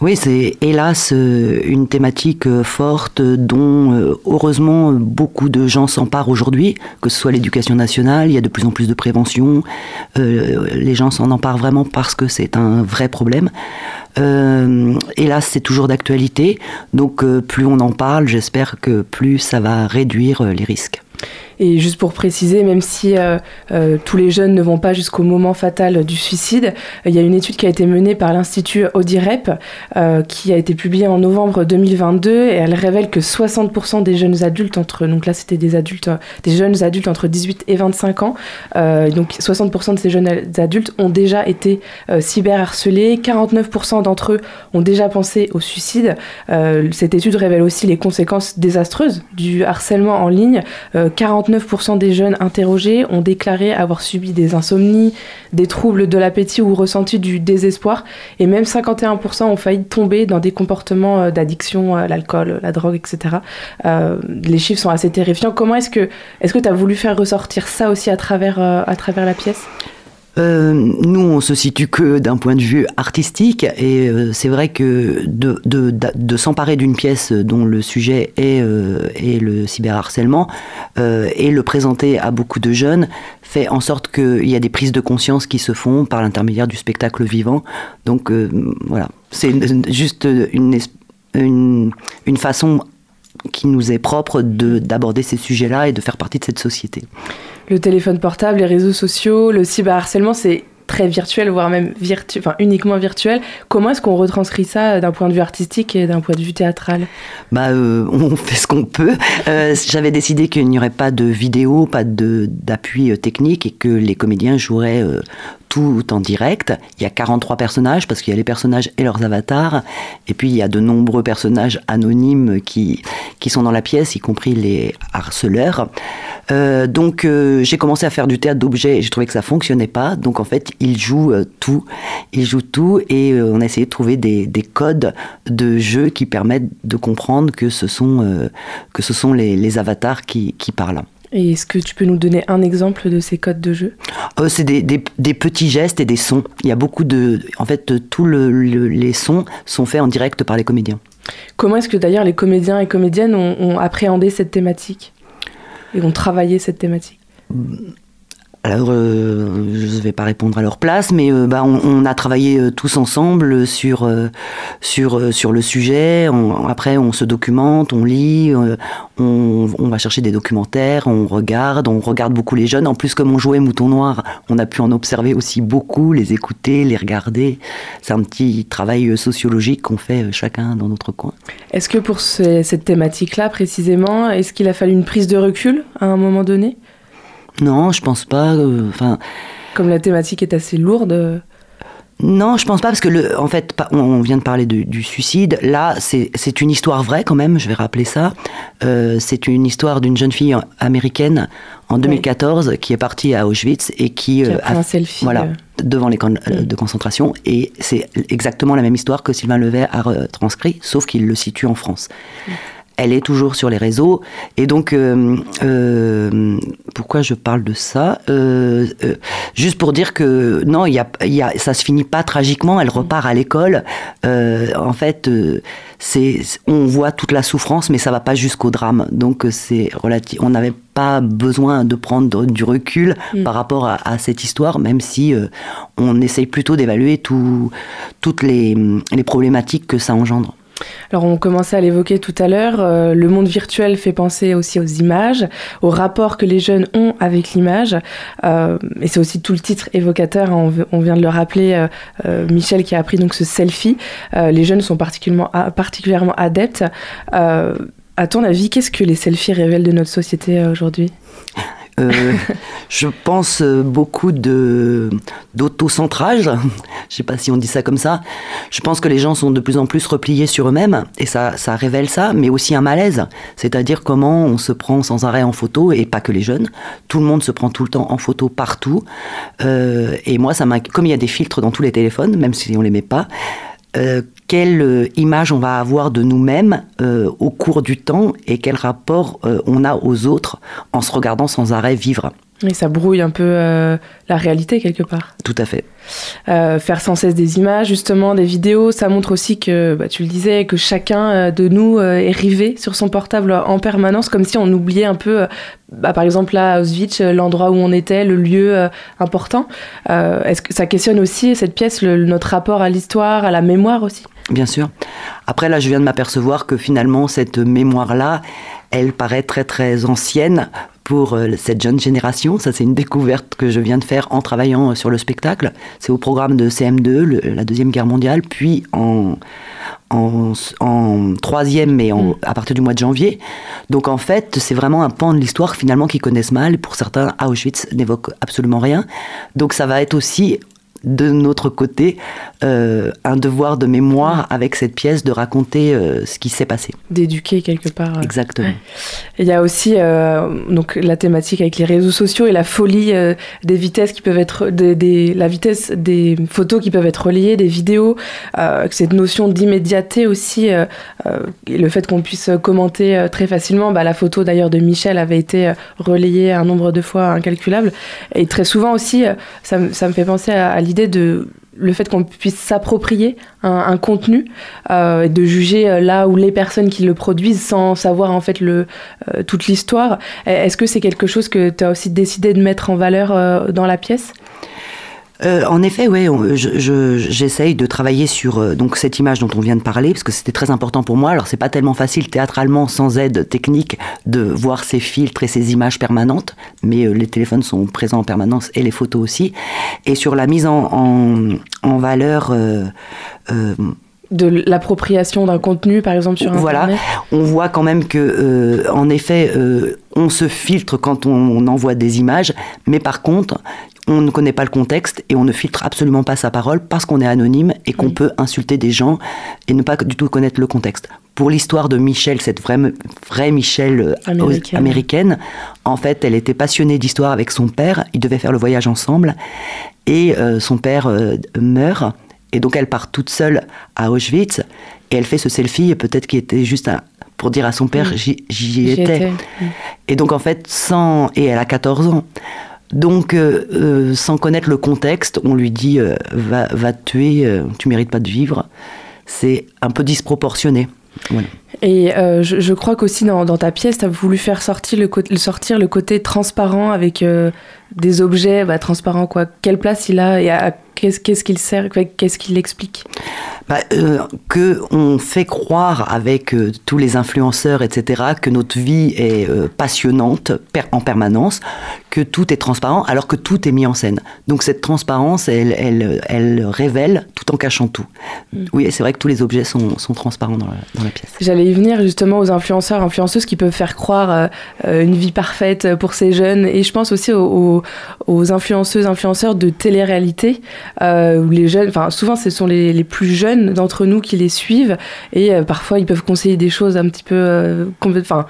Oui, c'est hélas euh, une thématique euh, forte dont heureusement beaucoup de gens s'emparent aujourd'hui, que ce soit l'éducation nationale, il y a de plus en plus de prévention, les gens s'en emparent vraiment parce que c'est un vrai problème. Hélas, c'est toujours d'actualité, donc plus on en parle, j'espère que plus ça va réduire les risques. Et juste pour préciser, même si euh, euh, tous les jeunes ne vont pas jusqu'au moment fatal du suicide, il y a une étude qui a été menée par l'Institut Audirep euh, qui a été publiée en novembre 2022 et elle révèle que 60% des jeunes adultes entre, donc là c'était des adultes, des jeunes adultes entre 18 et 25 ans, donc 60% de ces jeunes adultes ont déjà été cyberharcelés, 49% d'entre eux ont déjà pensé au suicide. cette étude révèle aussi les conséquences désastreuses du harcèlement en ligne. 39% des jeunes interrogés ont déclaré avoir subi des insomnies, des troubles de l'appétit ou ressenti du désespoir, et même 51% ont failli tomber dans des comportements euh, d'addiction, euh, l'alcool, la drogue, etc. Euh, les chiffres sont assez terrifiants. Comment est-ce que tu as voulu faire ressortir ça aussi à travers la pièce? Euh, nous, on se situe que d'un point de vue artistique, et euh, c'est vrai que de, s'emparer d'une pièce dont le sujet est, euh, le cyberharcèlement et le présenter à beaucoup de jeunes fait en sorte qu'il y a des prises de conscience qui se font par l'intermédiaire du spectacle vivant. Donc voilà, c'est juste une façon qui nous est propre de- d'aborder ces sujets-là et de faire partie de cette société. Le téléphone portable, les réseaux sociaux, le cyberharcèlement, c'est très virtuel, voire même virtu enfin, uniquement virtuel. Comment est-ce qu'on retranscrit ça d'un point de vue artistique et d'un point de vue théâtral? Bah, euh, *laughs* on fait ce qu'on peut. Euh, J'avais décidé qu'il n'y aurait pas de vidéo, pas d'appui euh, technique et que les comédiens joueraient euh, tout en direct. Il y a 43 personnages parce qu'il y a les personnages et leurs avatars. Et puis il y a de nombreux personnages anonymes qui, qui sont dans la pièce, y compris les harceleurs. Euh, donc euh, j'ai commencé à faire du théâtre d'objets et j'ai trouvé que ça fonctionnait pas. Donc en fait, ils jouent euh, tout. Ils jouent tout et on a essayé de trouver des, des codes de jeu qui permettent de comprendre que ce sont, que ce sont les, les avatars qui, qui parlent. Et est-ce que tu peux nous donner un exemple de ces codes de jeu? Euh, c'est des, des- des petits gestes et des sons. Il y a beaucoup de. En fait, tous le- le- les sons sont faits en direct par les comédiens. Comment est-ce que d'ailleurs les comédiens et comédiennes ont, ont appréhendé cette thématique? Et ont travaillé cette thématique? Alors, euh, je ne vais pas répondre à leur place, mais euh, bah, on, a travaillé euh, tous ensemble sur, sur, sur le sujet. Après, on se documente, on lit, on, va chercher des documentaires, on regarde, on regarde beaucoup les jeunes. En plus, comme on jouait Mouton Noir, on a pu en observer aussi beaucoup, les écouter, les regarder. C'est un petit travail sociologique qu'on fait chacun dans notre coin. Est-ce que pour ce- cette thématique-là précisément, est-ce qu'il a fallu une prise de recul à un moment donné? Non, je pense pas. euh, Enfin. Comme la thématique est assez lourde. euh, Non, je pense pas parce que le, en fait, on- vient de parler du suicide. Là, c'est une histoire vraie quand même. Je vais rappeler ça. Euh, c'est une histoire d'une jeune fille américaine en 2014 qui est partie à Auschwitz et qui, Qui a pris un selfie, voilà, euh. devant les camps de concentration. Et c'est exactement la même histoire que Sylvain Levet a retranscrit, sauf qu'il le situe en France. Elle est toujours sur les réseaux. Et donc, euh, euh, pourquoi je parle de ça Euh, euh, Juste pour dire que non, il y a, y a, ça se finit pas tragiquement. Elle repart à l'école. Euh, en fait, euh, c'est, on voit toute la souffrance, mais ça va pas jusqu'au drame. Donc, c'est relatif. On n'avait pas besoin de prendre du recul Mm. par rapport à, à cette histoire, même si euh, on essaye plutôt d'évaluer tout, toutes les, les problématiques que ça engendre. Alors on commençait à l'évoquer tout à l'heure, euh, le monde virtuel fait penser aussi aux images, au rapport que les jeunes ont avec l'image, euh, et c'est aussi tout le titre évocateur, hein, on, vient de le rappeler, euh, Michel qui a appris donc ce selfie, les jeunes sont particulièrement, particulièrement adeptes. À ton avis, qu'est-ce que les selfies révèlent de notre société aujourd'hui? Euh, *laughs* je pense euh, beaucoup de d'autocentrage. *laughs* Je sais pas si on dit ça comme ça. Je pense que les gens sont de plus en plus repliés sur eux-mêmes et ça, ça révèle ça, mais aussi un malaise. C'est-à-dire comment on se prend sans arrêt en photo et pas que les jeunes. Tout le monde se prend tout le temps en photo partout. Euh, et moi, ça comme il y a des filtres dans tous les téléphones, même si on les met pas. Euh, quelle euh, image on va avoir de nous-mêmes euh, au cours du temps et quel rapport on a aux autres en se regardant sans arrêt vivre? Et ça brouille un peu euh, la réalité quelque part. Tout à fait. Euh, faire sans cesse des images, justement, des vidéos, ça montre aussi que, bah, tu le disais, que chacun euh, de nous euh, est rivé sur son portable en permanence, comme si on oubliait un peu, euh, bah, par exemple là, Auschwitz, l'endroit où on était, le lieu euh, important. Euh, Est-ce que ça questionne aussi cette pièce, le- notre rapport à l'histoire, à la mémoire aussi? Bien sûr. Après, là, je viens de m'apercevoir que finalement, cette mémoire-là, elle paraît très très ancienne pour euh, cette jeune génération. Ça, c'est une découverte que je viens de faire en travaillant euh, sur le spectacle. C'est au programme de CM2, le- la Deuxième Guerre mondiale, puis en, en, en troisième, mais en- à partir du mois de janvier. Donc, en fait, c'est vraiment un pan de l'histoire finalement qu'ils connaissent mal. Pour certains, Auschwitz n'évoque absolument rien. Donc, ça va être aussi de notre côté euh, un devoir de mémoire avec cette pièce de raconter euh, ce qui s'est passé. D'éduquer quelque part. euh. Exactement. Il y a aussi euh, donc la thématique avec les réseaux sociaux et la folie des vitesses qui peuvent être des, des- la vitesse des photos qui peuvent être reliées, des vidéos, cette notion d'immédiateté aussi, et le fait qu'on puisse commenter très facilement. Bah, la photo d'ailleurs de Michel avait été relayée un nombre de fois incalculable et très souvent aussi, ça, me- ça me fait penser à, à l'idée de le fait qu'on puisse s'approprier un, contenu euh, de juger euh, là où les personnes qui le produisent sans savoir en fait euh, toute l'histoire. Est-ce que c'est quelque chose que tu as aussi décidé de mettre en valeur dans la pièce? Euh, en effet, je- j'essaye de travailler sur euh, donc cette image dont on vient de parler, parce que c'était très important pour moi. Alors, c'est pas tellement facile théâtralement, sans aide technique, de voir ces filtres et ces images permanentes, mais euh, les téléphones sont présents en permanence et les photos aussi. Et sur la mise en, en, en valeur. De l'appropriation d'un contenu, par exemple sur Voilà, Internet on voit quand même que, euh, en effet, euh, on se filtre quand on, on envoie des images, mais par contre, on ne connaît pas le contexte et on ne filtre absolument pas sa parole parce qu'on est anonyme et qu'on peut insulter des gens et ne pas du tout connaître le contexte. Pour l'histoire de Michel, cette vraie, vraie Michel euh, Américaine. américaine, en fait, elle était passionnée d'histoire avec son père. Ils devaient faire le voyage ensemble et euh, son père meurt. Et donc elle part toute seule à Auschwitz et elle fait ce selfie, peut-être qui était juste pour dire à son père Mm. j'y étais. étais. Mm. Et donc en fait, sans et elle a 14 ans. Donc euh, euh, sans connaître le contexte, on lui dit euh, va, va te tuer, euh, tu mérites pas de vivre. C'est un peu disproportionné. Voilà. Et euh, je, je crois qu'aussi dans, dans ta pièce, tu as voulu faire sortir le, côté- sortir le côté transparent avec euh, des objets bah, transparents. Quoi. Quelle place il a et à qu'est-ce qu'il sert Qu'est-ce qu'il explique? Bah, euh, que on fait croire avec euh, tous les influenceurs, etc., que notre vie est euh, passionnante per- en permanence, que tout est transparent, alors que tout est mis en scène. Donc cette transparence, elle, elle, elle révèle tout en cachant tout. Mm. Oui, c'est vrai que tous les objets sont, sont transparents dans la, dans la pièce. J'allais y venir justement aux influenceurs, influenceuses qui peuvent faire croire une vie parfaite pour ces jeunes. Et je pense aussi aux, aux- aux influenceuses, influenceurs de télé-réalité, euh, où les jeunes, enfin souvent ce sont les, plus jeunes d'entre nous qui les suivent. Et euh, parfois ils peuvent conseiller des choses un petit peu... euh, enfin,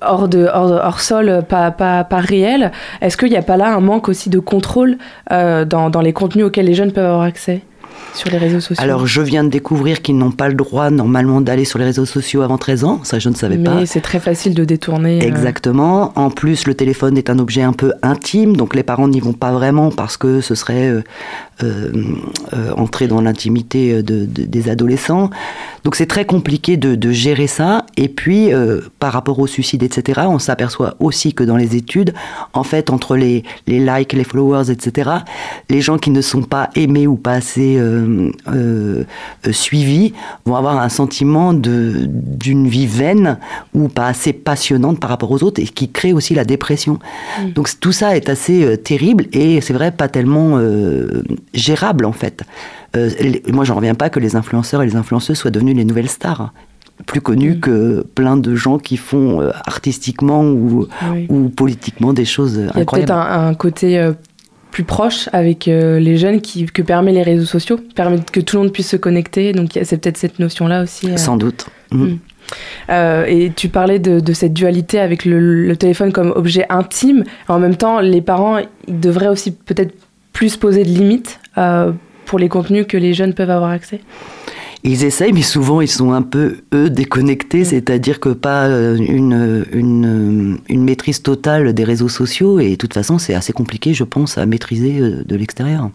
hors, hors, hors sol, pas, pas, pas réel. Est-ce qu'il n'y a pas là un manque aussi de contrôle dans les contenus auxquels les jeunes peuvent avoir accès? Sur les réseaux sociaux Alors, je viens de découvrir qu'ils n'ont pas le droit normalement d'aller sur les réseaux sociaux avant 13 ans. Ça, je ne savais pas. Mais c'est très facile de détourner. euh, Exactement. En plus, le téléphone est un objet un peu intime, donc les parents n'y vont pas vraiment parce que ce serait euh, entrer dans l'intimité euh, de- de- des adolescents. Donc c'est très compliqué de, de gérer ça. Et puis, euh, par rapport au suicide, etc., on s'aperçoit aussi que dans les études, en fait, entre les, les likes, les followers, etc., les gens qui ne sont pas aimés ou pas assez euh, euh, euh, suivis vont avoir un sentiment d'une vie vaine ou pas assez passionnante par rapport aux autres et qui crée aussi la dépression. Mm. Donc tout ça est assez euh, terrible et c'est vrai pas tellement euh, gérable en fait. Euh, les- moi j'en reviens pas que les influenceurs et les influenceuses soient devenus les nouvelles stars plus connus Mm. que plein de gens qui font euh, artistiquement ou, Oui. ou politiquement des choses euh, Il y a peut-être un, un côté euh, plus proche avec les jeunes qui, que permet les réseaux sociaux, permet que tout le monde puisse se connecter. Donc c'est peut-être cette notion-là aussi. Sans doute. Mm. Mm. Euh, et tu parlais de, de cette dualité avec le, le téléphone comme objet intime. En même temps, les parents ils devraient aussi peut-être plus poser de limites euh, pour les contenus que les jeunes peuvent avoir accès. Ils essayent, mais souvent ils sont un peu, eux, déconnectés, c'est-à-dire que pas euh, une, une, une maîtrise totale des réseaux sociaux, et de toute façon c'est assez compliqué, je pense, à maîtriser euh, de l'extérieur.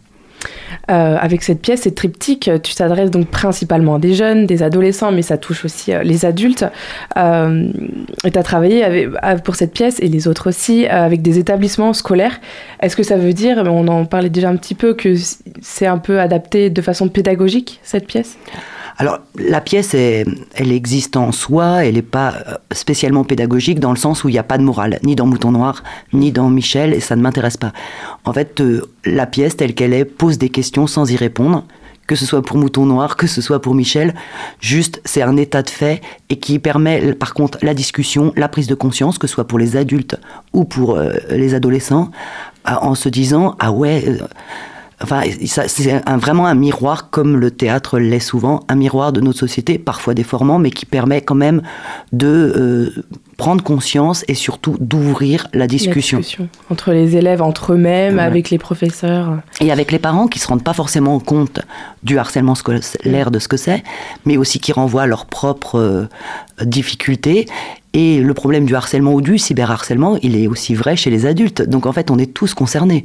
Euh, avec cette pièce, cette triptyque, tu t'adresses donc principalement à des jeunes, des adolescents, mais ça touche aussi euh, les adultes. Euh, et tu as travaillé avec- euh, pour cette pièce et les autres aussi avec des établissements scolaires. Est-ce que ça veut dire, on en parlait déjà un petit peu, que c'est un peu adapté de façon pédagogique, cette pièce? Alors, la pièce, elle existe en soi, elle n'est pas euh, spécialement pédagogique dans le sens où il n'y a pas de morale, ni dans Mouton Noir, ni dans Michel, et ça ne m'intéresse pas. En fait, euh, la pièce telle qu'elle est pose des questions sans y répondre, que ce soit pour Mouton Noir, que ce soit pour Michel. Juste, c'est un état de fait et qui permet, par contre, la discussion, la prise de conscience, que ce soit pour les adultes ou pour euh, les adolescents, en se disant, ah ouais... Enfin, c'est un- vraiment un miroir, comme le théâtre l'est souvent, un miroir de notre société, parfois déformant, mais qui permet quand même de euh, prendre conscience et surtout d'ouvrir la discussion. La discussion entre les élèves, entre eux-mêmes, Ouais. avec les professeurs. Et avec les parents qui se rendent pas forcément compte du harcèlement scolaire, de ce que c'est, mais aussi qui renvoient leurs propres euh, difficultés. Et le problème du harcèlement ou du cyberharcèlement, il est aussi vrai chez les adultes. Donc en fait, on est tous concernés.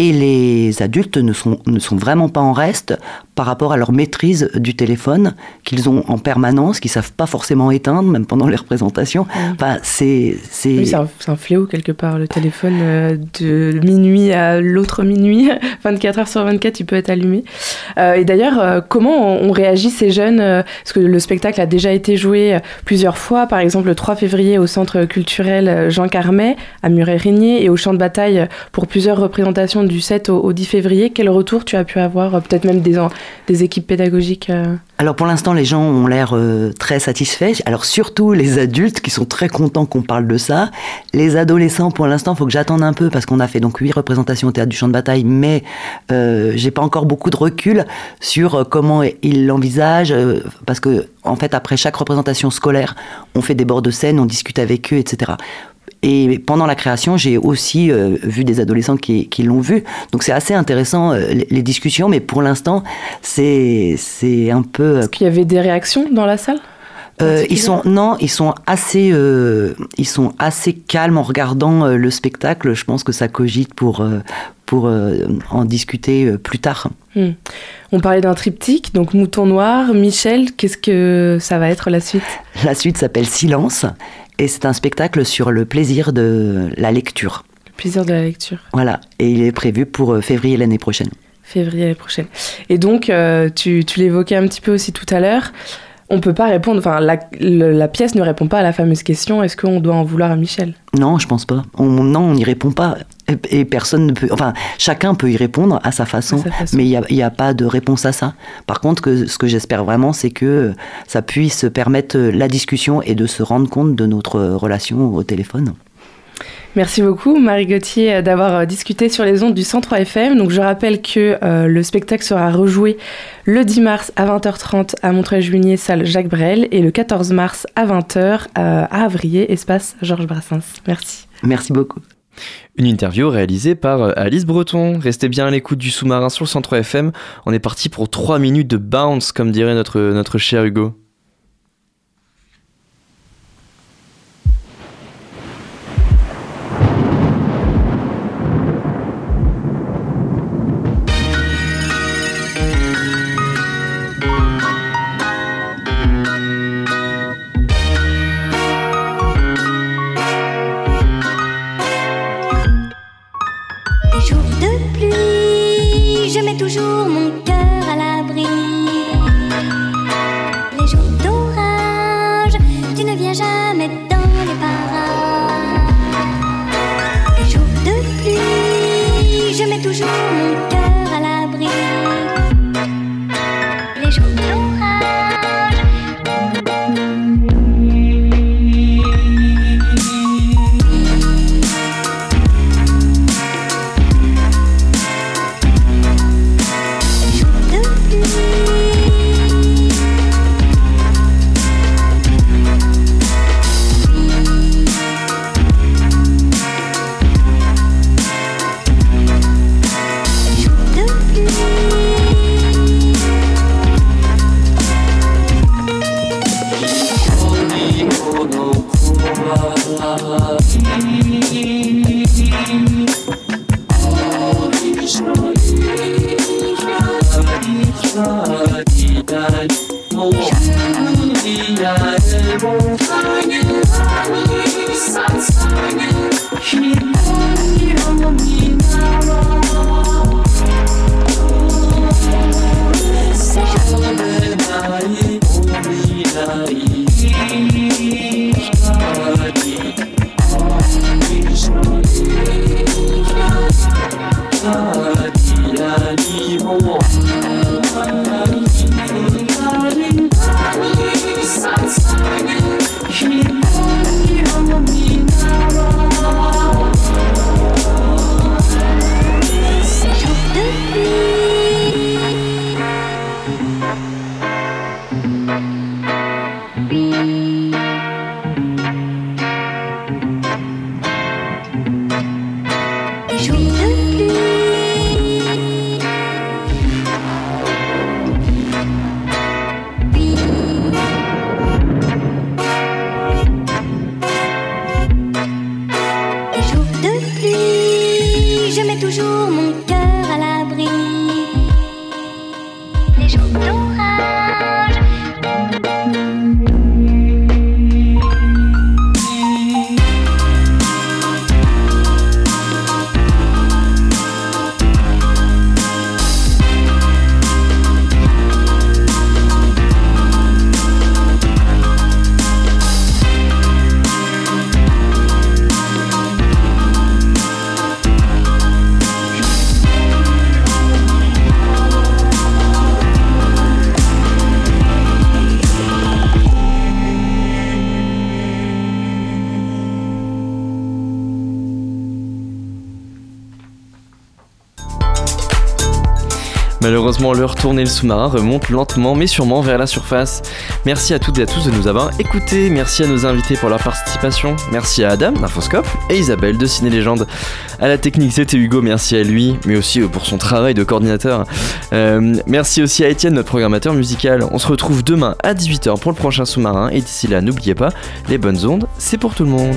Et les adultes ne sont, vraiment pas en reste par rapport à leur maîtrise du téléphone qu'ils ont en permanence, qu'ils savent pas forcément éteindre, même pendant les représentations. Enfin, c'est... c'est- Oui, un, fléau quelque part, le téléphone euh, de minuit à l'autre minuit, *laughs* 24 heures sur 24, il peut être allumé. Euh, et d'ailleurs, euh, comment on, on réagit ces jeunes Parce que le spectacle a déjà été joué plusieurs fois, par exemple le 3 février au centre culturel Jean Carmet, à Muret-Régnier, et au champ de bataille pour plusieurs représentations du 7 au, au 10 février. Quel retour tu as pu avoir Peut-être même des, des équipes pédagogiques euh, Alors pour l'instant, les gens ont l'air euh, très satisfaits. Alors surtout les adultes qui sont très contents qu'on parle de ça. Les adolescents, pour l'instant, faut que j'attende un peu parce qu'on a fait donc huit représentations au théâtre du champ de bataille, mais euh, j'ai pas encore beaucoup de recul sur comment ils l'envisagent parce que en fait, après chaque représentation scolaire, on fait des bords de scène, on discute avec eux, etc. Et pendant la création, j'ai aussi euh, vu des adolescents qui, qui l'ont vu. Donc c'est assez intéressant euh, les, discussions, mais pour l'instant, c'est c'est un peu. euh, Est-ce qu'il y avait des réactions dans la salle euh, ils sont non, ils sont assez, euh, ils sont assez calmes en regardant euh, le spectacle. Je pense que ça cogite pour pour en discuter plus tard. Hmm. On parlait d'un triptyque, donc Mouton Noir, Michel, qu'est-ce que ça va être la suite? La suite s'appelle Silence et c'est un spectacle sur le plaisir de la lecture. Le plaisir de la lecture. Voilà, et il est prévu pour euh, février l'année prochaine. Février l'année prochaine. Et donc, euh, tu, tu l'évoquais un petit peu aussi tout à l'heure, on peut pas répondre, enfin, la, le- la pièce ne répond pas à la fameuse question est-ce qu'on doit en vouloir à Michel? Non, je pense pas. On, non, on n'y répond pas. Et, et personne ne peut. Enfin, chacun peut y répondre à sa façon, À sa façon. mais il n'y a, a pas de réponse à ça. Par contre, que, ce que j'espère vraiment, c'est que ça puisse permettre euh, la discussion et de se rendre compte de notre euh, relation au téléphone. Merci beaucoup, Marie Gauthier, euh, d'avoir euh, discuté sur les ondes du 103 FM. Donc, je rappelle que euh, le spectacle sera rejoué le 10 mars à 20h30 à Montreuil-Juigné, salle Jacques Brel, et le 14 mars à 20h à Avrier, espace Georges Brassens. Merci. Merci beaucoup. Une interview réalisée par Alice Breton. Restez bien à l'écoute du sous-marin sur le 103 FM. On est parti pour 3 minutes de bounce, comme dirait notre, notre cher Hugo. Les jours de Malheureusement, l'heure tournée le sous-marin remonte lentement mais sûrement vers la surface. Merci à toutes et à tous de nous avoir écoutés. Merci à nos invités pour leur participation. Merci à Adam d'Infoscope et Isabelle de Ciné Légende. À la technique, c'était Hugo. Merci à lui, mais aussi pour son travail de coordinateur. Euh, merci aussi à Étienne, notre programmateur musical. On se retrouve demain à 18h pour le prochain sous-marin. Et d'ici là, n'oubliez pas, les bonnes ondes, c'est pour tout le monde.